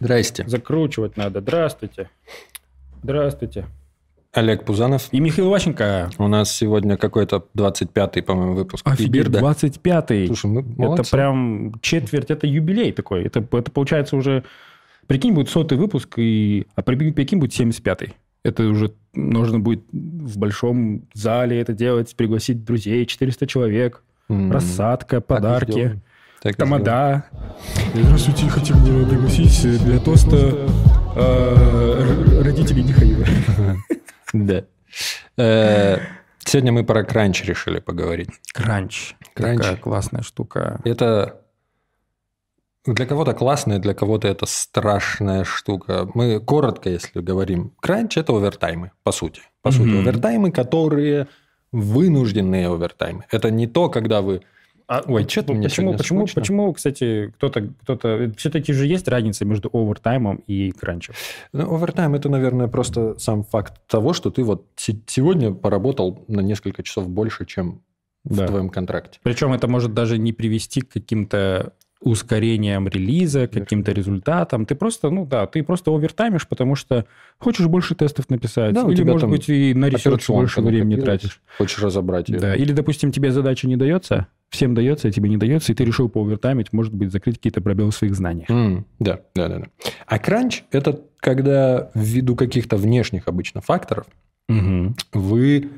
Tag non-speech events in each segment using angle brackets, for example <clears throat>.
Здрасте. Закручивать надо. Здравствуйте. Здравствуйте. Олег Пузанов. И Михаил Ващенко. У нас сегодня какой-то 25-й, по-моему, выпуск. Офигеть, Биберда. 25-й. Слушай, мы Это молодцы. прям четверть, это юбилей такой. Это, это получается уже... Прикинь, будет сотый выпуск, и, а при- прикинь, будет 75-й. Это уже нужно будет в большом зале это делать, пригласить друзей, 400 человек, М, рассадка, подарки. Так тамада. Здравствуйте, хотим бы пригласить для тоста э, родителей Михаила. <laughs> Да. Э, Сегодня мы про кранч решили поговорить. Кранч. Кранч. Такая классная штука. Это для кого-то классная, для кого-то это страшная штука. Мы коротко, если говорим, кранч – это овертаймы, по сути. По сути, овертаймы, которые вынужденные овертаймы. Это не то, когда вы... А Ой, чё-то мне почему, почему, скучно. почему, кстати, кто-то, кто-то, все-таки же есть разница между овертаймом и кранчем. Ну, овертайм – это, наверное, просто сам факт того, что ты вот се- сегодня поработал на несколько часов больше, чем Да. в твоем контракте. Причем это может даже не привести к каким-то ускорениям релиза, каким-то результатам. Ты просто, ну да, ты просто овертаймишь, потому что хочешь больше тестов написать. Да, или, может быть, и на research больше времени тратишь. Хочешь разобрать ее. Да. Или, допустим, тебе задача не дается, всем дается, а тебе не дается, и ты решил поовертаймить, может быть, закрыть какие-то пробелы в своих знаниях. М, да, да, да, да. А crunch – это когда ввиду каких-то внешних обычно факторов Мгм. вы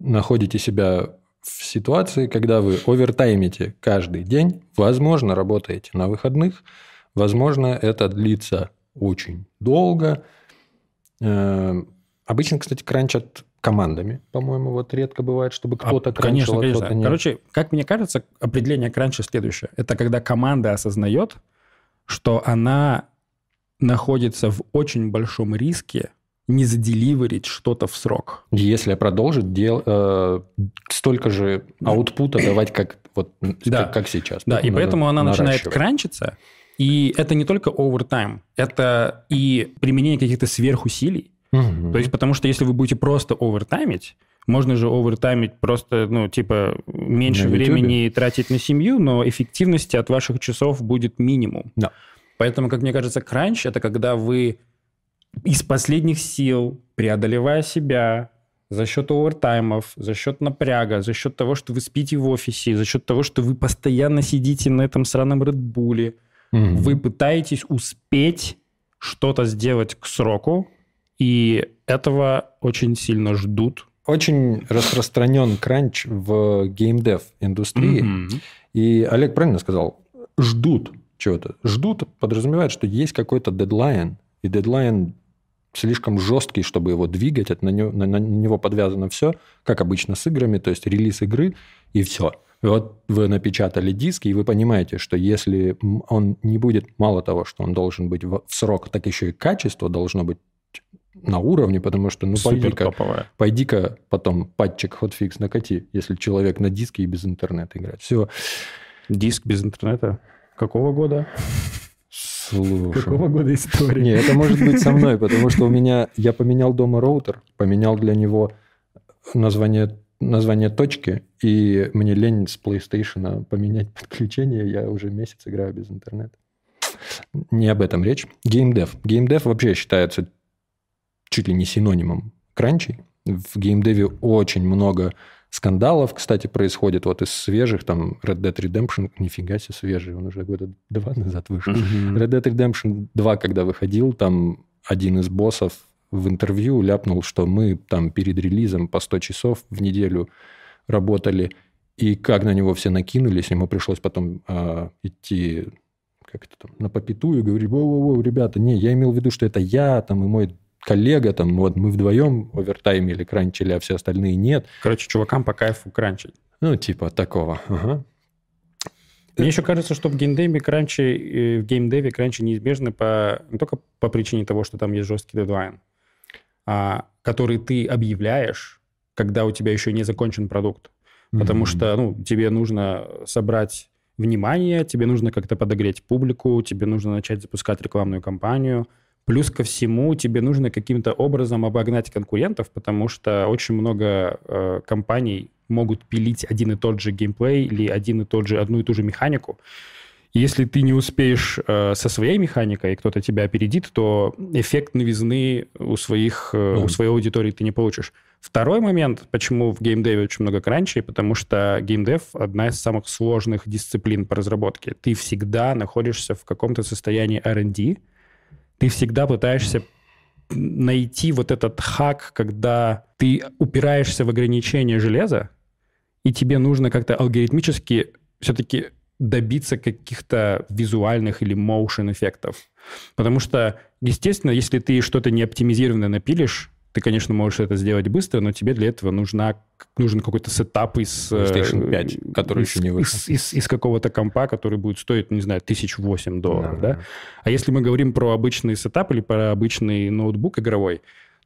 находите себя в ситуации, когда вы овертаймите каждый день, возможно, работаете на выходных, возможно, это длится очень долго. Э, Обычно, кстати, кранчат командами, по-моему, вот редко бывает, чтобы кто-то А, конечно, кранчил, а конечно. кто-то нет. Короче, как мне кажется, определение кранча следующее. Это когда команда осознает, что она находится в очень большом риске не заделиверить что-то в срок. Если продолжит дел, э, столько же аутпута давать, как, вот, <clears throat> Да. как, как сейчас. Да, и поэтому она начинает кранчиться. И это не только овертайм, это и применение каких-то сверхусилий. Мгм. То есть, потому что если вы будете просто овертаймить, можно же овертаймить просто, ну, типа, меньше На времени тратить на семью, но эффективности от ваших часов будет минимум. Да. Поэтому, как мне кажется, кранч – это когда вы из последних сил, преодолевая себя, за счет овертаймов, за счет напряга, за счет того, что вы спите в офисе, за счет того, что вы постоянно сидите на этом сраном Редбуле, Мгм. вы пытаетесь успеть что-то сделать к сроку, и этого очень сильно ждут. Очень распространен кранч в геймдев индустрии. Мгм. И Олег правильно сказал, ждут чего-то. Ждут подразумевает, что есть какой-то дедлайн, и дедлайн слишком жесткий, чтобы его двигать, это на него, на- на него подвязано все, как обычно с играми, то есть релиз игры, и все. И вот вы напечатали диск, и вы понимаете, что если он не будет, мало того, что он должен быть в срок, так еще и качество должно быть на уровне, потому что, ну, пойди-ка, пойди-ка потом патчик хотфикс накати, если человек на диске и без интернета играет. Все, Диск без интернета. Какого года? Слушай. года история? Не, это может быть со <laughs> мной, потому что у меня... Я поменял дома роутер, поменял для него название, название точки, и мне лень с PlayStation поменять <laughs> подключение, я уже месяц играю без интернета. Не об этом речь. Геймдев. Геймдев вообще считается чуть ли не синонимом кранчей. В геймдеве очень много скандалов, кстати, происходит. Вот из свежих, там, Red Dead Redemption, нифига себе свежий, он уже года два назад вышел. Мгм. Red Dead Redemption 2, когда выходил, там один из боссов в интервью ляпнул, что мы там перед релизом по 100 часов в неделю работали, и как на него все накинулись, ему пришлось потом а, идти как это там, на попиту и говорить, воу-воу, ребята, не, я имел в виду, что это я там и мой коллега, там, вот мы вдвоем овертаймили, кранчили, а все остальные нет. Короче, чувакам по кайфу кранчить. Ну, типа такого. Ага. Мне еще кажется, что в геймдеве кранчи, э, в геймдеве кранчи неизбежны по, не только по причине того, что там есть жесткий дедлайн, а, который ты объявляешь, когда у тебя еще не закончен продукт. Потому Мгм. что ну, тебе нужно собрать внимание, тебе нужно как-то подогреть публику, тебе нужно начать запускать рекламную кампанию. Плюс ко всему, тебе нужно каким-то образом обогнать конкурентов, потому что очень много э, компаний могут пилить один и тот же геймплей или один и тот же, одну и ту же механику. Если ты не успеешь э, со своей механикой, и кто-то тебя опередит, то эффект новизны у, своих, э, у своей аудитории ты не получишь. Второй момент, почему в геймдеве очень много кранчей, потому что геймдев — одна из самых сложных дисциплин по разработке. Ты всегда находишься в каком-то состоянии R&D, ты всегда пытаешься найти вот этот хак, когда ты упираешься в ограничение железа, и тебе нужно как-то алгоритмически все-таки добиться каких-то визуальных или motion эффектов. Потому что, естественно, если ты что-то не оптимизированное напилишь, ты, конечно, можешь это сделать быстро, но тебе для этого нужна, нужен какой-то setup из... Э, PlayStation 5, который из, еще не вышел. Из, из, из какого-то компа, который будет стоить, не знаю, тысяч восемь долларов, да, да? А если мы говорим про обычный setup или про обычный ноутбук игровой,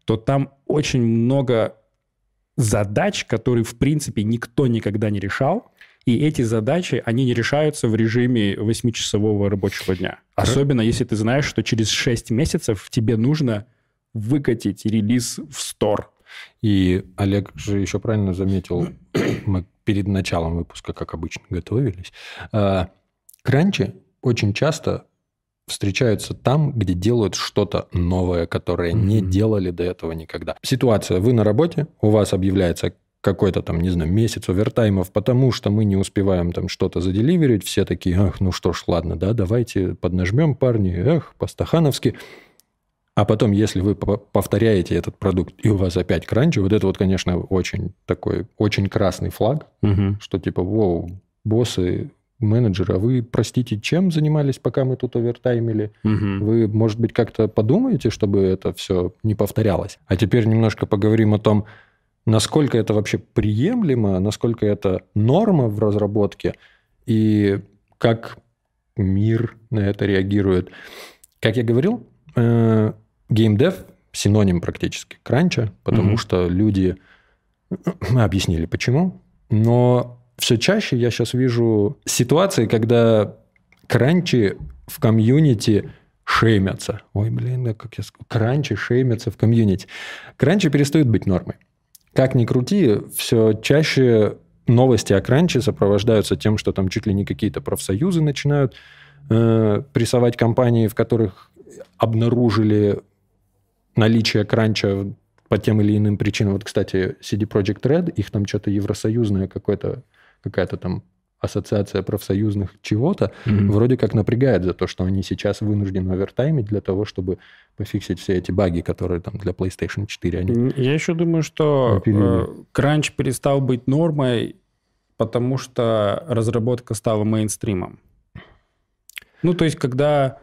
то там очень много задач, которые, в принципе, никто никогда не решал, и эти задачи, они не решаются в режиме 8-часового рабочего дня. Особенно если ты знаешь, что через 6 месяцев тебе нужно выкатить релиз в стор. И Олег же еще правильно заметил, <clears throat> мы перед началом выпуска, как обычно, готовились. А, кранчи очень часто встречаются там, где делают что-то новое, которое mm-hmm. не делали до этого никогда. Ситуация, вы на работе, у вас объявляется какой-то там, не знаю, месяц овертаймов, потому что мы не успеваем там что-то заделиверить, все такие, ах, ну что ж, ладно, да, давайте поднажмем, парни, эх, по-стахановски. А потом, если вы повторяете этот продукт, и у вас опять кранчи, вот это вот, конечно, очень такой, очень красный флаг, угу. что типа, воу, боссы, менеджеры, а вы, простите, чем занимались, пока мы тут овертаймили? Угу. Вы, может быть, как-то подумаете, чтобы это все не повторялось? А теперь немножко поговорим о том, насколько это вообще приемлемо, насколько это норма в разработке, и как мир на это реагирует. Как я говорил, э, геймдев синоним практически кранча, потому mm что люди... <clears throat> Мы объяснили, почему. Но все чаще я сейчас вижу ситуации, когда кранчи в комьюнити шеймятся. Ой, блин, да как я... Кранчи шеймятся в комьюнити. Кранчи перестают быть нормой. Как ни крути, все чаще новости о кранче сопровождаются тем, что там чуть ли не какие-то профсоюзы начинают э, прессовать компании, в которых обнаружили наличие кранча по тем или иным причинам. Вот, кстати, CD Project Red, их там что-то евросоюзное какое-то, какая-то там ассоциация профсоюзных чего-то, mm-hmm. вроде как напрягает за то, что они сейчас вынуждены овертаймить для того, чтобы пофиксить все эти баги, которые там для PlayStation 4 они... Я еще думаю, что э, кранч перестал быть нормой, потому что разработка стала мейнстримом. Ну, то есть, когда,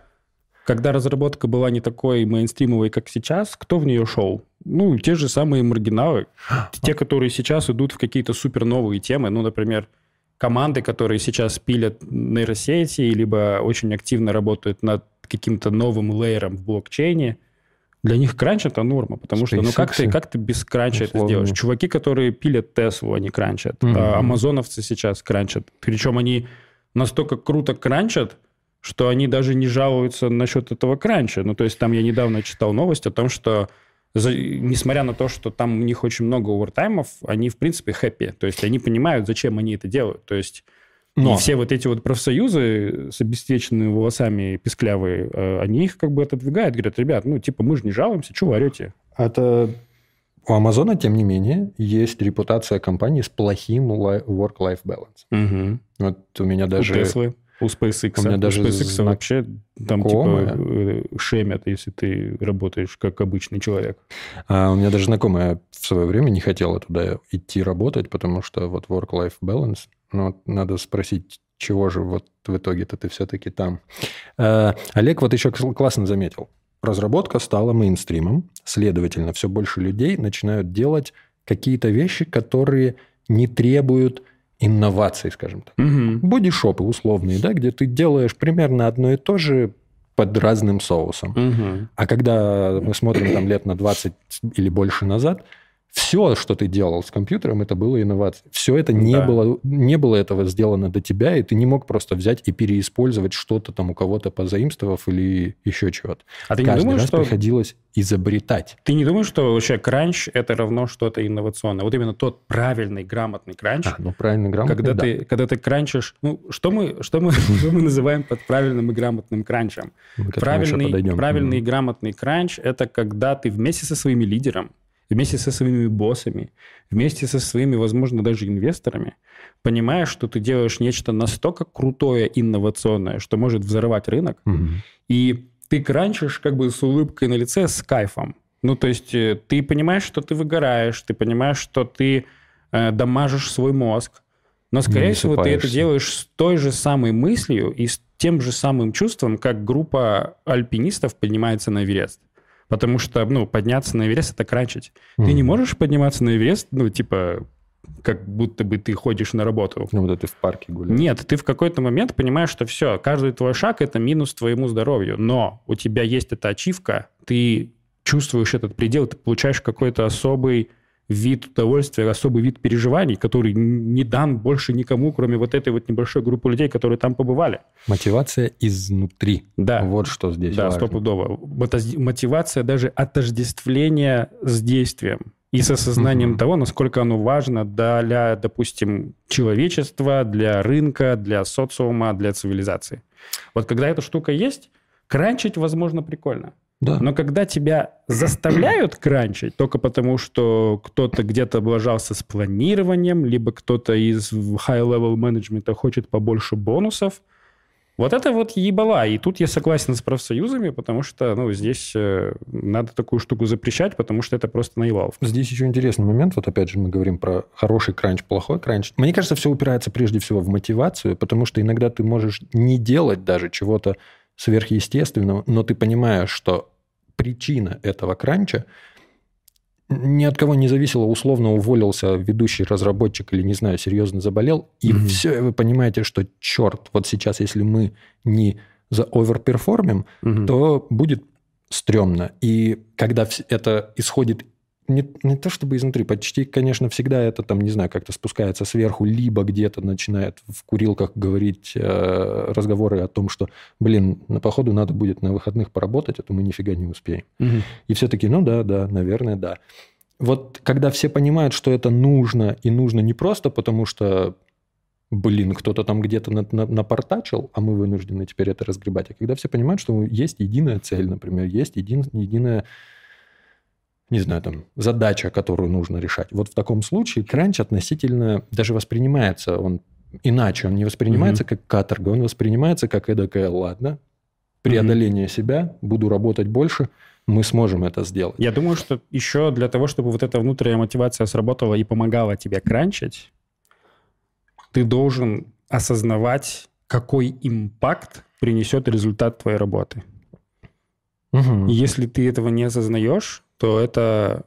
когда разработка была не такой мейнстримовой, как сейчас, кто в нее шел? Ну, те же самые маргиналы. Те, которые сейчас идут в какие-то супер новые темы. Ну, например, команды, которые сейчас пилят нейросети, либо очень активно работают над каким-то новым лейером в блокчейне, для них кранч это норма, потому что ну как ты, как ты без кранча Условно. это сделаешь? Чуваки, которые пилят Теслу, они кранчат. Угу. А амазоновцы сейчас кранчат. Причем они настолько круто кранчат, что они даже не жалуются насчет этого кранча. Ну, то есть там я недавно читал новость о том, что за, несмотря на то, что там у них очень много овертаймов, они, в принципе, хэппи. То есть они понимают, зачем они это делают. То есть но. И все вот эти вот профсоюзы с обесцвеченными волосами песклявые, э, они их как бы отодвигают, говорят, ребят, ну, типа, мы же не жалуемся, что вы орете? Это у Амазона, тем не менее, есть репутация компании с плохим work-life balance. Угу. Вот у меня даже... У Теслы. У SpaceX. У меня даже у SpaceX знак... вообще там типа э, шемят, если ты работаешь как обычный человек. А у меня даже знакомая в свое время не хотела туда идти работать, потому что вот work-life balance, ну, надо спросить, чего же вот в итоге-то ты все-таки там. А, Олег вот еще классно заметил. Разработка стала мейнстримом, следовательно, все больше людей начинают делать какие-то вещи, которые не требуют инноваций, скажем так. Угу. Бодишопы условные, да, где ты делаешь примерно одно и то же под разным соусом. Угу. А когда мы смотрим там лет на 20 или больше назад, все, что ты делал с компьютером, это было инновацией. Все это не, Да. было, не было этого сделано до тебя, и ты не мог просто взять и переиспользовать что-то там у кого-то позаимствовав или еще чего-то. А ты не Каждый думаешь, раз что приходилось изобретать. Ты не думаешь, что вообще кранч это равно что-то инновационное? Вот именно тот правильный, грамотный кранч, А, ну, правильно, грамотно, когда, да. ты, когда ты кранчишь... Ну, что мы, что, мы, <laughs> что мы называем под правильным и грамотным кранчем? Правильный, правильный и грамотный кранч – это когда ты вместе со своими лидером, вместе со своими боссами, вместе со своими, возможно, даже инвесторами, понимаешь, что ты делаешь нечто настолько крутое, инновационное, что может взорвать рынок, Мгм. и ты кранчишь как бы с улыбкой на лице, с кайфом. Ну, то есть э, ты понимаешь, что ты выгораешь, ты понимаешь, что ты э, дамажишь свой мозг, но, скорее Не всего, ты это делаешь с той же самой мыслью и с тем же самым чувством, как группа альпинистов поднимается на Эверест. Потому что, ну, подняться на Эверест – это кранчить. Ты не можешь подниматься на Эверест, ну, типа, как будто бы ты ходишь на работу. Ну, вот ты в парке гуляешь. Нет, ты в какой-то момент понимаешь, что все, каждый твой шаг – это минус твоему здоровью. Но у тебя есть эта ачивка, ты чувствуешь этот предел, ты получаешь какой-то особый вид удовольствия, особый вид переживаний, который не дан больше никому, кроме вот этой вот небольшой группы людей, которые там побывали. Мотивация изнутри. Да. Вот что здесь Да, важно. стопудово. Мотивация даже отождествления с действием и с осознанием Мгм. того, насколько оно важно для, допустим, человечества, для рынка, для социума, для цивилизации. Вот когда эта штука есть, кранчить, возможно, прикольно. Да. Но когда тебя заставляют кранчить только потому, что кто-то где-то облажался с планированием, либо кто-то из high-level менеджмента хочет побольше бонусов, вот это вот ебала. И тут я согласен с профсоюзами, потому что ну, здесь э, надо такую штуку запрещать, потому что это просто наебаловка. Здесь еще интересный момент. Вот опять же мы говорим про хороший кранч, плохой кранч. Мне кажется, все упирается прежде всего в мотивацию, потому что иногда ты можешь не делать даже чего-то сверхъестественного, но ты понимаешь, что причина этого кранча ни от кого не зависело, условно уволился ведущий разработчик или, не знаю, серьезно заболел, и Мгм. все, вы понимаете, что черт, вот сейчас, если мы не за оверперформим, Мгм. то будет стрёмно. И когда это исходит не, не то чтобы изнутри, почти, конечно, всегда это там, не знаю, как-то спускается сверху, либо где-то начинает в курилках говорить э, разговоры о том, что, блин, на походу надо будет на выходных поработать, а то мы нифига не успеем. Мгм. И все таки ну да, да, наверное, да. Вот когда все понимают, что это нужно, и нужно не просто потому, что, блин, кто-то там где-то на- на- напортачил, а мы вынуждены теперь это разгребать, а когда все понимают, что есть единая цель, например, есть един, единая, не знаю, там, задача, которую нужно решать. Вот в таком случае кранч относительно даже воспринимается, он иначе, он не воспринимается как каторга, он воспринимается как эдакое, ладно, преодоление себя, буду работать больше, мы сможем это сделать. Я думаю, что еще для того, чтобы вот эта внутренняя мотивация сработала и помогала тебе кранчить, ты должен осознавать, какой импакт принесет результат твоей работы. И если ты этого не осознаешь, то это...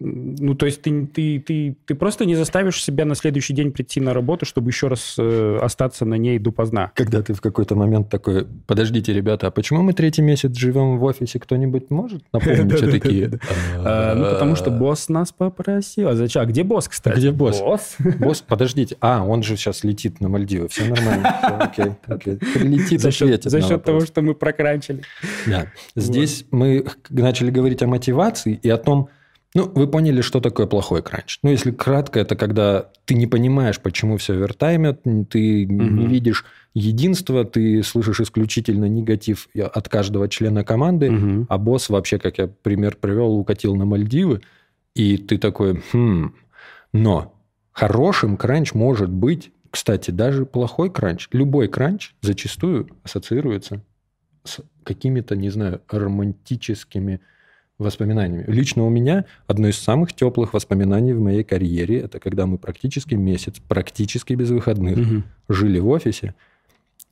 Ну, то есть ты, ты, ты, ты просто не заставишь себя на следующий день прийти на работу, чтобы еще раз э, остаться на ней допоздна. Когда ты в какой-то момент такой, подождите, ребята, а почему мы третий месяц живем в офисе, кто-нибудь может напомнить? <laughs> Все такие... А, ну, потому что босс нас попросил. А зачем? А где босс, кстати? Где босс? Босс? <laughs> Босс, подождите. А, он же сейчас летит на Мальдивы. Все нормально. Окей, <laughs> окей. Прилетит, За счет, ответит за счет того, что мы прокранчили. Да. Здесь мы начали говорить о мотивации и о том, ну, вы поняли, что такое плохой кранч. Ну, если кратко, это когда ты не понимаешь, почему все вертаймят, ты не Мгм. видишь единства, ты слышишь исключительно негатив от каждого члена команды, Мгм. а босс вообще, как я пример привел, укатил на Мальдивы, и ты такой, хм, но хорошим кранч может быть, кстати, даже плохой кранч, любой кранч зачастую ассоциируется с какими-то, не знаю, романтическими воспоминаниями. Лично у меня одно из самых теплых воспоминаний в моей карьере, это когда мы практически месяц, практически без выходных, Мгм. жили в офисе,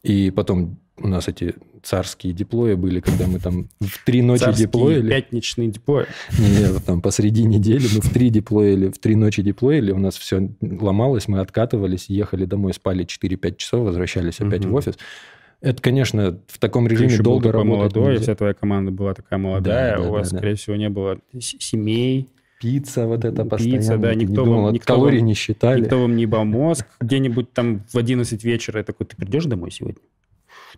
и потом у нас эти царские диплои были, когда мы там в три ночи Царские диплоили. пятничные диплои. Не, не, вот там посреди недели мы в три диплоили, в три ночи диплоили, у нас все ломалось, мы откатывались, ехали домой, спали 4-5 часов, возвращались опять Мгм. в офис. Это, конечно, в таком Ты режиме еще был долго работать молодой, нельзя. вся твоя команда была такая молодая, Да, да, у вас, да, да. скорее всего, не было семей, Пицца вот это Пицца, постоянно. да, ты не никто думал, вам- никто калорий вам- <laughs> не считали. Никто вам не ебал мозг. Где-нибудь там в 11 вечера я такой, ты придешь домой сегодня?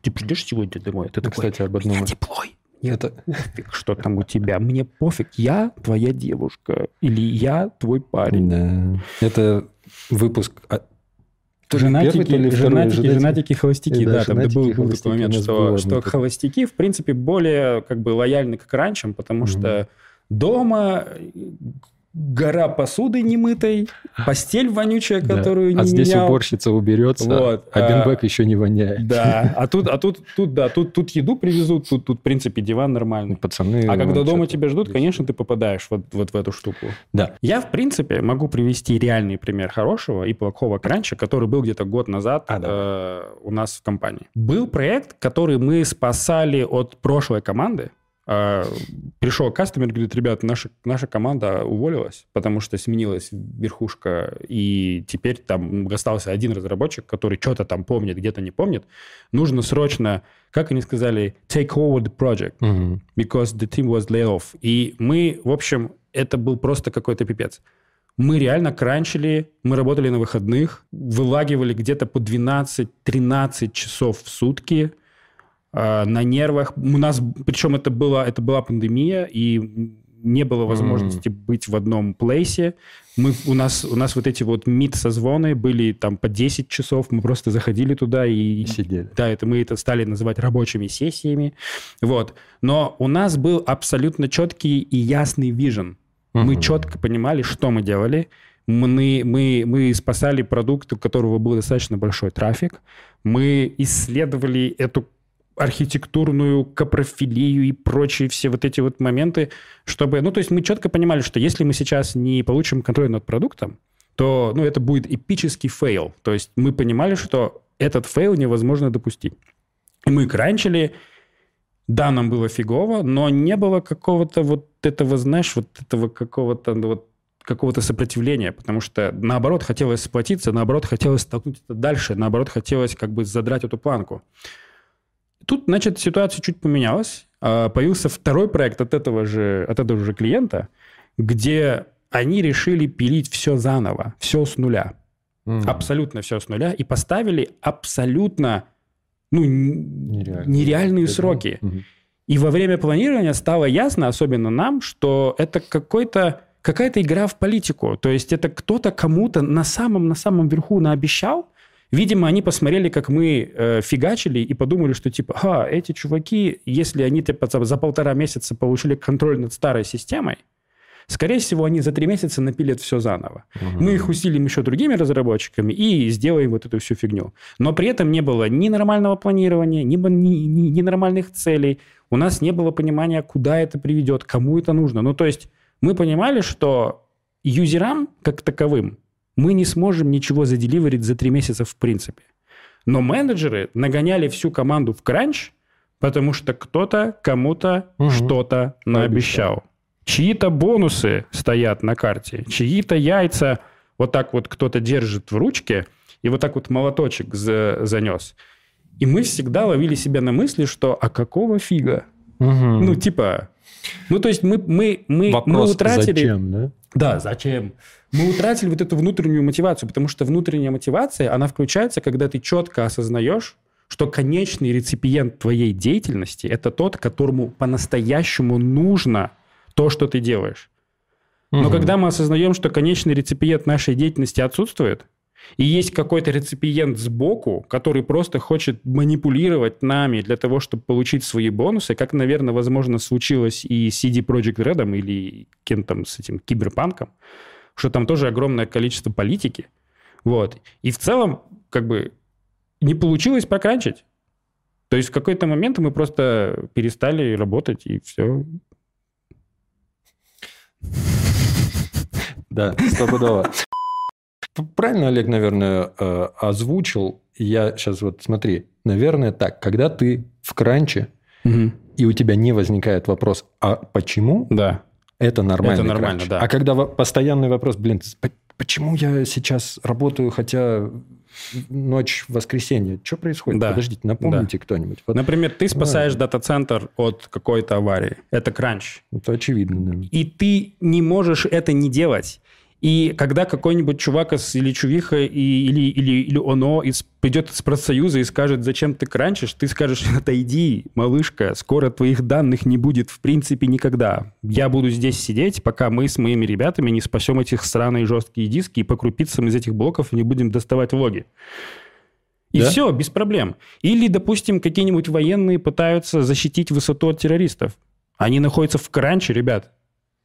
Ты придешь сегодня домой? Ты Ну, такой, кстати, об «У меня одном. теплой. Это... Пофиг, что там у тебя. Мне пофиг. Я твоя девушка. Или я твой парень. Да. Это выпуск... то первый, Женатики, то ли второй, женатики, женатики. женатики, холостяки. Да, Да, там женатики, был, был холостяки такой момент, что, что холостяки, в принципе, более как бы лояльны к ранчам, потому Мгм. что дома гора посуды немытой, постель вонючая, Да. которую не А здесь менял. уборщица уберется, Вот, а а- бенбэк еще не воняет. Да, а тут, а тут, тут, да, тут, тут еду привезут, тут, тут, в принципе, диван нормальный. Пацаны... А когда дома тебя ждут, конечно, ты попадаешь вот, вот в эту штуку. Да. Я, в принципе, могу привести реальный пример хорошего и плохого кранча, который был где-то год назад А, давай. э, у нас в компании. Был проект, который мы спасали от прошлой команды. Э, пришел кастомер, говорит, ребят, наша, наша команда уволилась, потому что сменилась верхушка, и теперь там остался один разработчик, который что-то там помнит, где-то не помнит. Нужно срочно, как они сказали, take over the project because the team was laid off. И мы, в общем, это был просто какой-то пипец. Мы реально кранчили, мы работали на выходных, вылагивали где-то по 12-13 часов в сутки на нервах. У нас, причем это, было, это была пандемия, и не было возможности быть в одном плейсе. Мы, у, нас, у нас вот эти вот мид-созвоны были там по 10 часов, мы просто заходили туда и И сидели. да, это мы это стали называть рабочими сессиями. Вот. Но у нас был абсолютно четкий и ясный vision. Мы Мгм. четко понимали, что мы делали. Мы, мы, мы спасали продукт, у которого был достаточно большой трафик. Мы исследовали эту архитектурную копрофилию и прочие все вот эти вот моменты, чтобы... Ну, то есть мы четко понимали, что если мы сейчас не получим контроль над продуктом, то ну, это будет эпический fail. То есть мы понимали, что этот fail невозможно допустить. И мы кранчили, да, нам было фигово, но не было какого-то вот этого, знаешь, вот этого какого-то ну, вот какого-то сопротивления, потому что наоборот хотелось сплотиться, наоборот хотелось столкнуть это дальше, наоборот хотелось как бы задрать эту планку. Тут, значит, ситуация чуть поменялась. А, Появился второй проект от этого же, от этого же клиента, где они решили пилить все заново, все с нуля. Мгм. Абсолютно все с нуля. И поставили абсолютно ну, Нереально. нереальные Это- сроки. Мгм. И во время планирования стало ясно, особенно нам, что это какой-то какая-то игра в политику. То есть это кто-то кому-то на самом на самом верху наобещал. Видимо, они посмотрели, как мы э, фигачили, и подумали, что типа, а, эти чуваки, если они типа, за, за полтора месяца получили контроль над старой системой, скорее всего, они за три месяца напилят все заново. Мгм. Мы их усилим еще другими разработчиками и сделаем вот эту всю фигню. Но при этом не было ни нормального планирования, ни, ни, ни- ни нормальных целей. У нас не было понимания, куда это приведет, кому это нужно. Ну, то есть мы понимали, что юзерам, как таковым, мы не сможем ничего заделиверить за три месяца в принципе. Но менеджеры нагоняли всю команду в кранч, потому что кто-то кому-то Мгм. что-то наобещал. Чьи-то бонусы стоят на карте, чьи-то яйца вот так вот кто-то держит в ручке и вот так вот молоточек за- занес. И мы всегда ловили себя на мысли, что а какого фига? Мгм. Ну, типа... Ну, то есть мы, мы, мы, мы Вопрос, утратили... зачем, да? Да, зачем? Мы утратили вот эту внутреннюю мотивацию, потому что внутренняя мотивация, она включается, когда ты четко осознаешь, что конечный реципиент твоей деятельности – это тот, которому по-настоящему нужно то, что ты делаешь. Но Мгм. когда мы осознаем, что конечный реципиент нашей деятельности отсутствует, и есть какой-то реципиент сбоку, который просто хочет манипулировать нами для того, чтобы получить свои бонусы, как, наверное, возможно, случилось и с CD Projekt Red или кем там с этим киберпанком, что там тоже огромное количество политики. Вот. И в целом, как бы, не получилось прокранчить. То есть в какой-то момент мы просто перестали работать, и все. Да, стопудово. Правильно Олег, наверное, э, озвучил. Я сейчас вот смотри. Наверное, так. Когда ты в кранче, и у тебя не возникает вопрос, а почему, Да. это нормально. Это нормально, да. А когда постоянный вопрос, блин, почему я сейчас работаю, хотя ночь воскресенья. Что происходит? Да. Подождите, напомните кто-нибудь. Вот Например, ты спасаешь дата-центр от какой-то аварии. Это кранч. это очевидно, да. И ты не можешь это не делать. И когда какой-нибудь чувак из- или чувиха и, или, или, или оно из, придет из профсоюза и скажет, зачем ты кранчишь, ты скажешь, <laughs> отойди, малышка, скоро твоих данных не будет в принципе никогда. Я буду здесь сидеть, пока мы с моими ребятами не спасем этих сраные жесткие диски и по крупицам из этих блоков не будем доставать логи. И Да? все, без проблем. Или, допустим, какие-нибудь военные пытаются защитить высоту от террористов. Они находятся в кранче, ребят.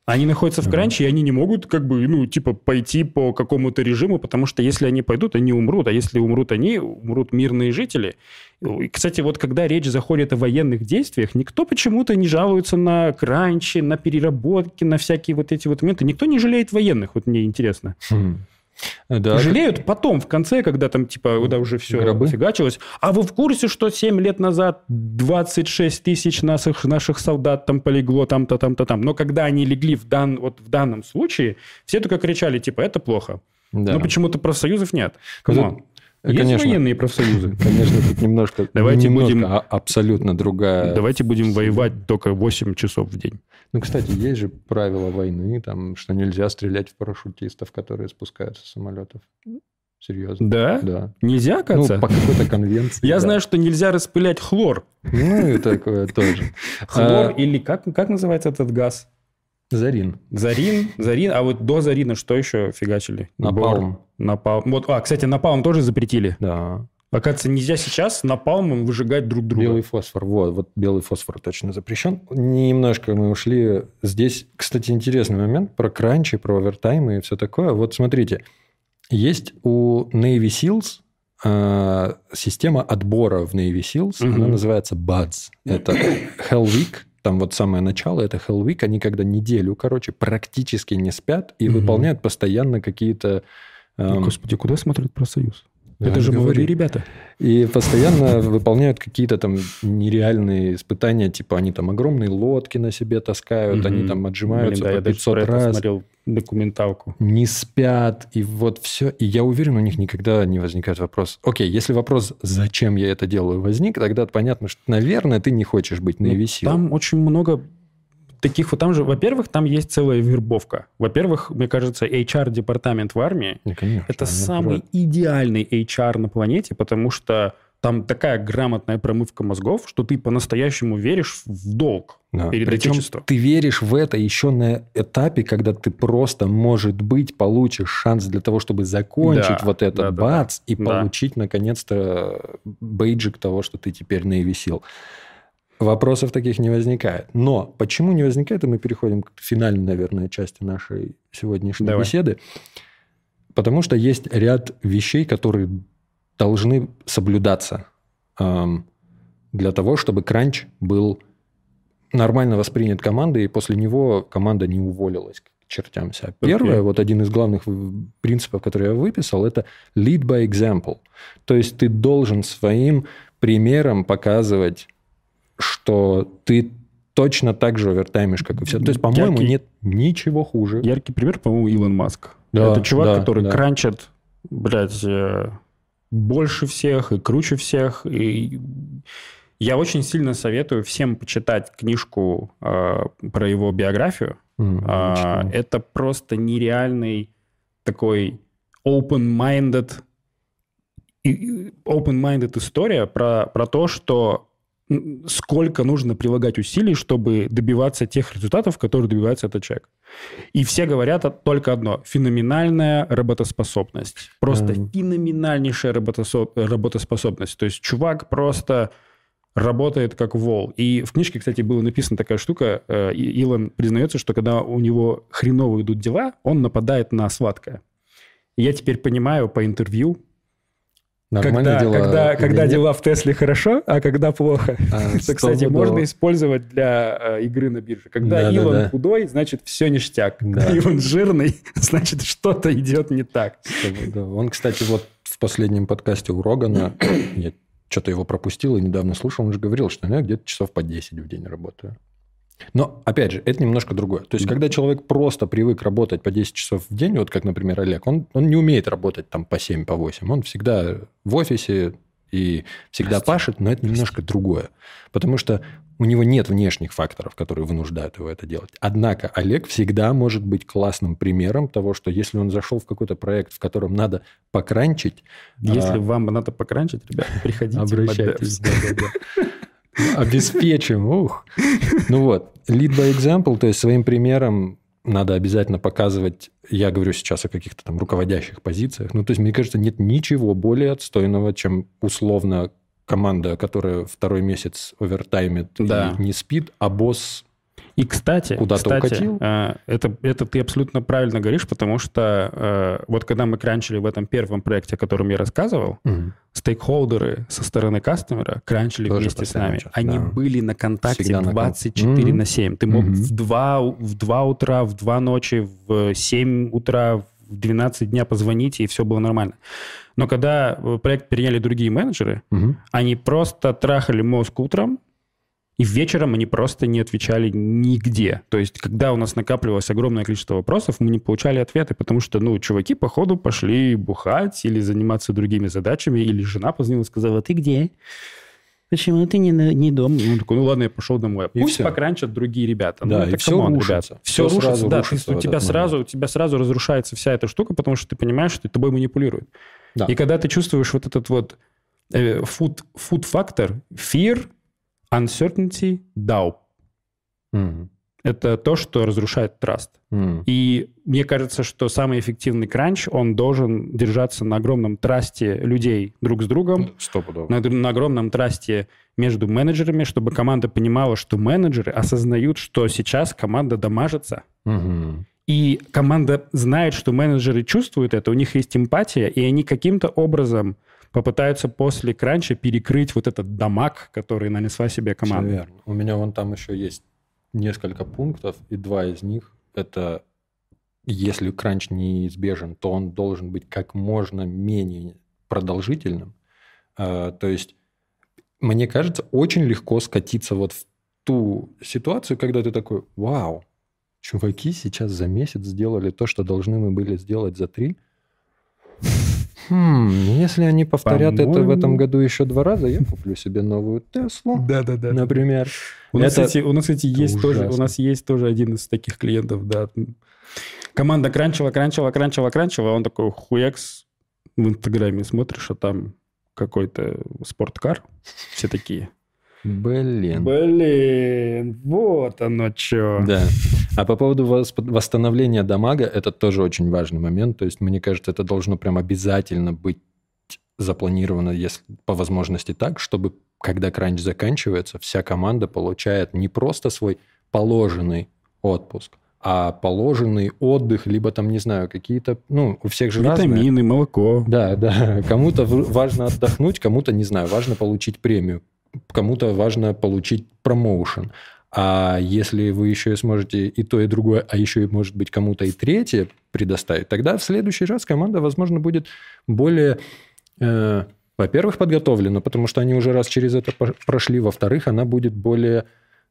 Они находятся в кранче, и они не могут, как бы, ну, типа, пойти по какому-то режиму, потому что если они пойдут, они умрут. А если умрут они, умрут мирные жители. И, кстати, вот когда речь заходит о военных действиях, никто почему-то не жалуется на кранчи, на переработки, на всякие вот эти вот моменты. Никто не жалеет военных, вот мне интересно. Хм. Да, Жалеют потом, в конце, когда там, типа, когда уже все Гробы? фигачилось. А вы в курсе, что 7 лет назад 26 тысяч наших, наших солдат там полегло там-то, там-то, там. Но когда они легли в, дан, вот в данном случае, все только кричали, типа, это плохо. да. Но почему-то профсоюзов нет. Есть конечно. военные профсоюзы? Конечно, тут немножко, Давайте немножко, будем- а абсолютно другая. Давайте будем воевать только 8 часов в день. Ну, кстати, есть же правила войны, там, что нельзя стрелять в парашютистов, которые спускаются с самолетов. Серьезно. Да? Да. Нельзя, Ну, кататься? по какой-то конвенции. Я да. знаю, что нельзя распылять хлор. Ну, и такое тоже. Хлор А, или как, как называется этот газ? Зарин. Зарин, зарин, а вот до зарина что еще фигачили? Напалм. Напалм. Вот, а, кстати, напалм тоже запретили. Да. Оказывается, нельзя сейчас напалмом выжигать друг друга. Белый фосфор. Вот, вот белый фосфор точно запрещен. Немножко мы ушли. Здесь, кстати, интересный момент про кранчи, про овертаймы и все такое. Вот смотрите, есть у Navy SEALs э, система отбора в Navy SEALs. Она Мгм. называется BUDS. Это Hell Week. Там вот самое начало, это Hell Week. Они когда неделю, короче, практически не спят и Мгм. выполняют постоянно какие-то... эм, Господи, куда смотрит профсоюз? Да, Это же говорю. ребята. И постоянно выполняют какие-то там нереальные испытания, типа они там огромные лодки на себе таскают, они там отжимаются по даже 500 про это раз, документалку. не спят, и вот все. И я уверен, у них никогда не возникает вопрос. Окей, если вопрос, зачем я это делаю, возник, тогда понятно, что, наверное, ты не хочешь быть на Ну, EVC. Там очень много таких вот там же, во-первых, там есть целая вербовка. Во-первых, мне кажется, HR-департамент в армии Ну, конечно, Это самый идеальный HR на планете, потому что там такая грамотная промывка мозгов, что ты по-настоящему веришь в долг Да. перед Причем Отечеством. ты веришь в это еще на этапе, когда ты просто, может быть, получишь шанс для того, чтобы закончить Да, вот этот да, да, бац и да. получить, наконец-то, бейджик того, что ты теперь SEAL. Вопросов таких не возникает. Но почему не возникает, и мы переходим к финальной, наверное, части нашей сегодняшней Давай. беседы. Потому что есть ряд вещей, которые должны соблюдаться эм, для того, чтобы кранч был нормально воспринят командой, и после него команда не уволилась к чертям вся. Первое, Окей. вот один из главных в- принципов, который я выписал, это lead by example. То есть ты должен своим примером показывать, что ты точно так же овертаймишь, как и все. То есть, по-моему, Яркий- нет ничего хуже. Яркий пример, по-моему, Илон Маск. Да, Это чувак, да, который да. кранчит, блядь, э, больше всех и круче всех. И я очень сильно советую всем почитать книжку э, про его биографию. А, читал. это просто нереальный такой open-minded open-minded история про, про то, что сколько нужно прилагать усилий, чтобы добиваться тех результатов, которые добивается этот человек. И все говорят только одно. Феноменальная работоспособность. Просто Эм. феноменальнейшая работосо- работоспособность. То есть чувак просто работает как вол. И в книжке, кстати, была написана такая штука. э, Илон признается, что когда у него хреново идут дела, он нападает на сладкое. Я теперь понимаю по интервью, Нормально когда, дела когда, когда нет? дела в Тесле хорошо, а когда плохо. А, <laughs> Это, кстати, можно использовать для э, игры на бирже. Когда Да, да, Илон да. худой, значит, все ништяк. Да. Когда Илон жирный, <laughs> значит, что-то идет не так. Да. Он, кстати, вот в последнем подкасте у Рогана, <coughs> я что-то его пропустил и недавно слушал, он же говорил, что я где-то часов по 10 в день работаю. Но, опять же, это немножко другое. То есть, Да. когда человек просто привык работать по 10 часов в день, вот как, например, Олег, он, он не умеет работать там по 7, по 8. Он всегда в офисе и всегда Прости. пашет, но это немножко другое. Потому что у него нет внешних факторов, которые вынуждают его это делать. Однако Олег всегда может быть классным примером того, что если он зашел в какой-то проект, в котором надо покранчить, Если а, вам надо покранчить, ребят, приходите. Обращайтесь. <laughs> Обеспечим, ух. Ну вот, lead by example, то есть своим примером надо обязательно показывать, я говорю сейчас о каких-то там руководящих позициях, ну то есть мне кажется, нет ничего более отстойного, чем условно команда, которая второй месяц овертаймит Да. и не спит, а босс... И, кстати, Куда-то кстати, укатил? э, это, это ты абсолютно правильно говоришь, потому что э, вот когда мы кранчили в этом первом проекте, о котором я рассказывал, стейкхолдеры со стороны кастомера кранчили Тоже вместе с нами. час, Они да. были на контакте Всегда на кон- 24 на 7. Ты мог Мгм. в 2, в 2 утра, в 2 ночи, в 7 утра, в 12 дня позвонить, и все было нормально. Но когда э, проект переняли другие менеджеры, Мгм. они просто трахали мозг утром, и вечером они просто не отвечали нигде. То есть, когда у нас накапливалось огромное количество вопросов, мы не получали ответы, потому что, ну, чуваки, походу, пошли бухать или заниматься другими задачами, или жена позвонила и сказала, ты где? Почему ты не, не дома? Ну, такой, ну ладно, я пошел домой. И Пусть всё. покранчат другие ребята. Да, ну, и это всё come on, рушится. ребят. Все Всё рушится, сразу да. рушится ты- у, тебя момент. сразу, у тебя сразу разрушается вся эта штука, потому что ты понимаешь, что тобой манипулируют. Да. И когда ты чувствуешь вот этот вот э, FUD, FUD фактор, fear, uncertainty, doubt, Мгм. это то, что разрушает trust. Мгм. И мне кажется, что самый эффективный crunch, он должен держаться на огромном trust е людей друг с другом, Стопудово. на, на огромном trust е между менеджерами, чтобы команда понимала, что менеджеры осознают, что сейчас команда дамажится, Мгм. и команда знает, что менеджеры чувствуют это, у них есть эмпатия, и они каким-то образом попытаются после кранча перекрыть вот этот дамаг, который нанесла себе команда. верно. У меня вон там еще есть несколько пунктов, и два из них это если кранч неизбежен, то он должен быть как можно менее продолжительным. А, То есть, мне кажется, очень легко скатиться вот в ту ситуацию, когда ты такой, вау, чуваки сейчас за месяц сделали то, что должны мы были сделать за три. Хм, если они повторят это в По-моему- этом году еще два раза, я куплю себе новую Теслу, Да-да-да. например. У нас, Это- кстати, у нас, кстати, есть тоже, у ужасно. нас есть тоже один из таких клиентов, да. Команда кранчила, кранчила, кранчила, кранчила, а он такой хуякс в Инстаграме смотришь, а там какой-то спорткар. Все такие. Блин. Блин, вот оно что. Да. А по поводу вос- восстановления дамага, это тоже очень важный момент. То есть, мне кажется, это должно прям обязательно быть запланировано, если по возможности так, чтобы когда кранч заканчивается, вся команда получает не просто свой положенный отпуск, а положенный отдых, либо там, не знаю, какие-то, ну, у всех же разные. Витамины, молоко. Да, да. Кому-то важно отдохнуть, кому-то, не знаю, важно получить премию, кому-то важно получить промоушен. А если вы еще сможете и то, и другое, а еще может быть, кому-то и третье предоставить, тогда в следующий раз команда, возможно, будет более, э, во-первых, подготовлена, потому что они уже раз через это прошли, во-вторых, она будет более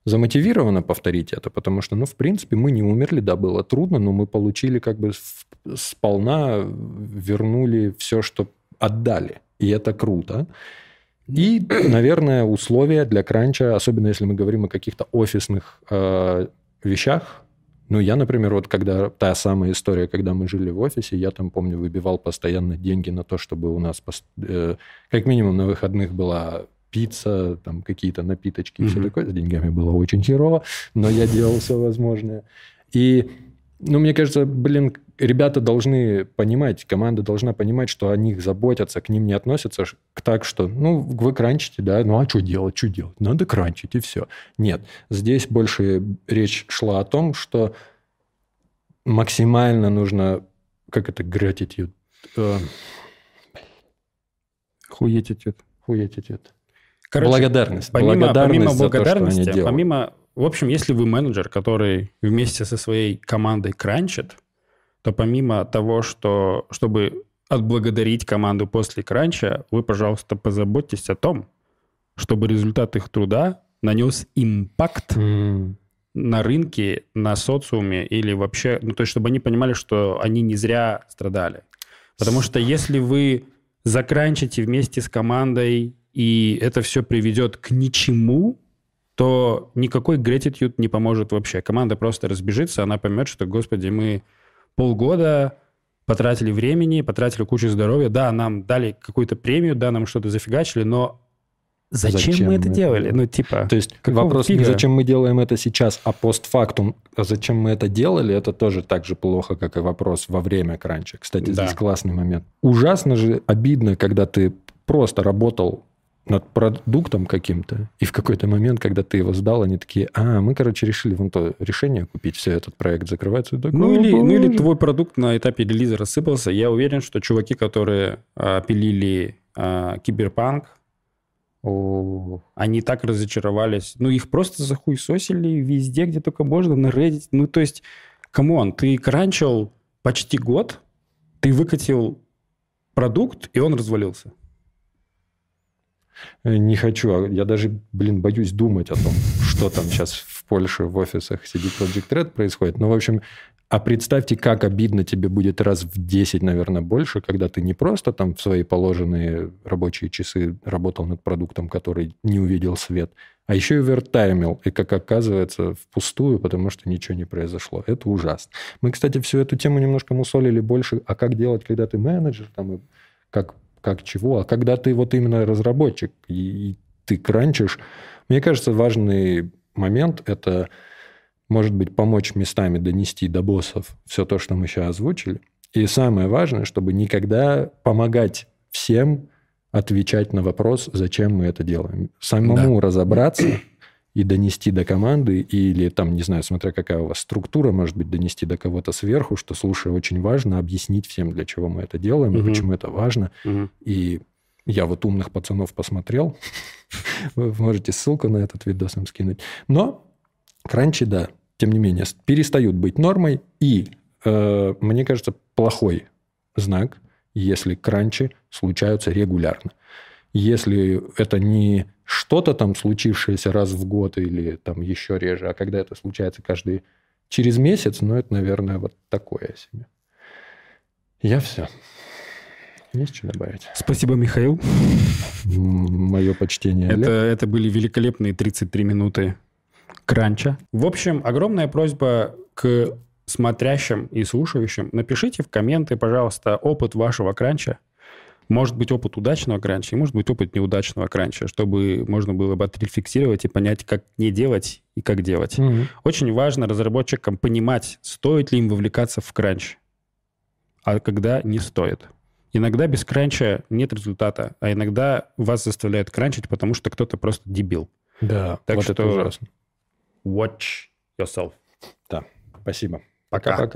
замотивирована повторить это, потому что, ну, в принципе, мы не умерли, да, было трудно, но мы получили как бы сполна, вернули все, что отдали. И это круто. И, <clears throat> наверное, условия для кранча, особенно если мы говорим о каких-то офисных э, вещах. Ну, я, например, вот когда та самая история, когда мы жили в офисе, я там, помню, выбивал постоянно деньги на то, чтобы у нас э, как минимум на выходных была пицца, там какие-то напиточки и все Мгм. такое. С деньгами было очень херово, но я делал все возможное. И, ну, мне кажется, блин, ребята должны понимать, команда должна понимать, что о них заботятся, к ним не относятся к так, что, ну, вы кранчите, да, ну, а что делать, что делать? Надо кранчить, и все. Нет, здесь больше речь шла о том, что максимально нужно, как это, gratitude, э, Хуеть идет. хуетitude. Короче, благодарность. Помимо, благодарность помимо за то, что они благодарности, делают. помимо... В общем, если вы менеджер, который вместе со своей командой кранчит, то помимо того, что чтобы отблагодарить команду после кранча, вы, пожалуйста, позаботьтесь о том, чтобы результат их труда нанес импакт М, на рынке, на социуме или вообще, ну, то есть, чтобы они понимали, что они не зря страдали. Потому что если вы закранчите вместе с командой, и это все приведет к ничему, то никакой gratitude не поможет вообще. Команда просто разбежится, она поймет, что, господи, мы полгода потратили времени, потратили кучу здоровья, да, нам дали какую-то премию, да, нам что-то зафигачили, но Зачем, зачем мы это делали? Ну, типа... То есть вопрос фига? не зачем мы делаем это сейчас, а постфактум, а зачем мы это делали, это тоже так же плохо, как и вопрос во время кранча. Кстати, да. здесь классный момент. Ужасно же обидно, когда ты просто работал над продуктом каким-то, и в какой-то момент, когда ты его сдал, они такие, а, мы, короче, решили вон то решение купить, все, этот проект закрывается. Так, ну, или, ну или твой продукт на этапе релиза рассыпался. Я уверен, что чуваки, которые а, пилили а, Киберпанк, о, они так разочаровались. Ну, их просто захуесосили везде, где только можно, на Reddit. Ну, то есть, come on, ты кранчил почти год, ты выкатил продукт, и он развалился. Э, не хочу. А я даже, блин, боюсь думать о том, что там сейчас в Польше в офисах CD Project Red происходит. Ну, в общем, а представьте, как обидно тебе будет раз в 10, наверное, больше, когда ты не просто там в свои положенные рабочие часы работал над продуктом, который не увидел свет, а еще и вертаймил, и, как оказывается, впустую, потому что ничего не произошло. Это ужасно. Мы, кстати, всю эту тему немножко мусолили больше, а как делать, когда ты менеджер, там, и как, как чего, а когда ты вот именно разработчик, и, и ты кранчишь. Мне кажется, важный момент – это может быть, помочь местами донести до боссов все то, что мы сейчас озвучили. И самое важное, чтобы никогда помогать всем отвечать на вопрос, зачем мы это делаем. Самому да. разобраться и донести до команды, или там, не знаю, смотря какая у вас структура, может быть, донести до кого-то сверху, что, слушай, очень важно объяснить всем, для чего мы это делаем, угу. и почему это важно. Угу. И я вот умных пацанов посмотрел. <laughs> Вы можете ссылку на этот видос им скинуть. Но кранчи, да, тем не менее, перестают быть нормой. И, э, мне кажется, плохой знак, если кранчи случаются регулярно. Если это не что-то там случившееся раз в год или там еще реже, а когда это случается каждый через месяц, ну, это, наверное, вот такое себе. Я все. Есть что добавить? Спасибо, Михаил. Мое почтение. Это, это были великолепные 33 минуты кранча. В общем, огромная просьба к смотрящим и слушающим. Напишите в комменты, пожалуйста, опыт вашего кранча. Может быть, опыт удачного кранча, и может быть, опыт неудачного кранча, чтобы можно было бы отрефлексировать и понять, как не делать и как делать. Угу. Очень важно разработчикам понимать, стоит ли им вовлекаться в кранч, а когда не стоит. Иногда без кранча нет результата, а иногда вас заставляют кранчить, потому что кто-то просто дебил. Да, так вот что это ужасно. watch yourself. Да, спасибо. Пока-пока.